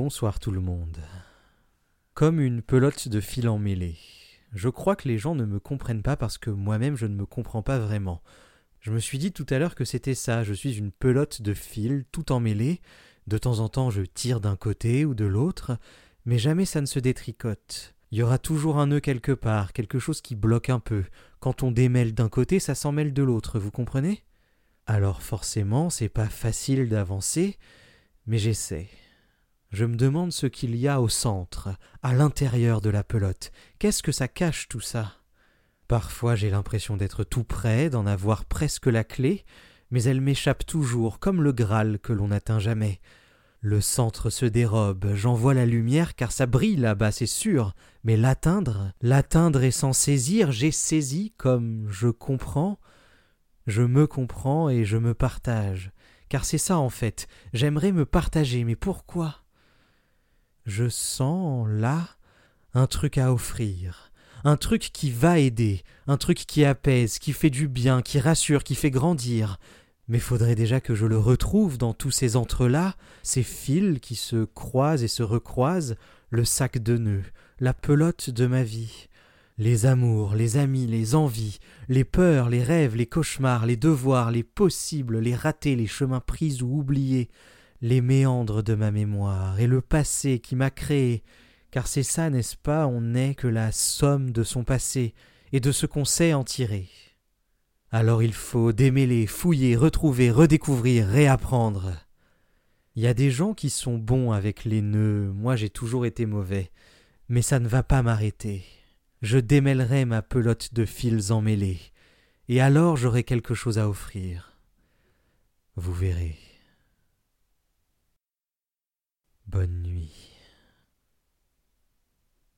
Bonsoir tout le monde. Comme une pelote de fil emmêlé. Je crois que les gens ne me comprennent pas parce que moi-même je ne me comprends pas vraiment. Je me suis dit tout à l'heure que c'était ça, je suis une pelote de fil tout emmêlé, de temps en temps je tire d'un côté ou de l'autre, mais jamais ça ne se détricote. Il y aura toujours un nœud quelque part, quelque chose qui bloque un peu. Quand on démêle d'un côté, ça s'en mêle de l'autre, vous comprenez? Alors forcément, c'est pas facile d'avancer, mais j'essaie. Je me demande ce qu'il y a au centre, à l'intérieur de la pelote. Qu'est-ce que ça cache tout ça? Parfois j'ai l'impression d'être tout près, d'en avoir presque la clé, mais elle m'échappe toujours, comme le Graal que l'on n'atteint jamais. Le centre se dérobe, j'en vois la lumière car ça brille là-bas, c'est sûr, mais l'atteindre, l'atteindre et s'en saisir, j'ai saisi comme je comprends, je me comprends et je me partage. Car c'est ça en fait, j'aimerais me partager, mais pourquoi? Je sens là un truc à offrir, un truc qui va aider, un truc qui apaise, qui fait du bien, qui rassure, qui fait grandir, mais faudrait déjà que je le retrouve dans tous ces entrelacs, ces fils qui se croisent et se recroisent, le sac de nœuds, la pelote de ma vie, les amours, les amis, les envies, les peurs, les rêves, les cauchemars, les devoirs, les possibles, les ratés, les chemins pris ou oubliés, les méandres de ma mémoire, et le passé qui m'a créé, car c'est ça, n'est-ce pas, on n'est que la somme de son passé, et de ce qu'on sait en tirer. Alors il faut démêler, fouiller, retrouver, redécouvrir, réapprendre. Il y a des gens qui sont bons avec les nœuds, moi j'ai toujours été mauvais, mais ça ne va pas m'arrêter. Je démêlerai ma pelote de fils emmêlés, et alors j'aurai quelque chose à offrir. Vous verrez. Bonne nuit.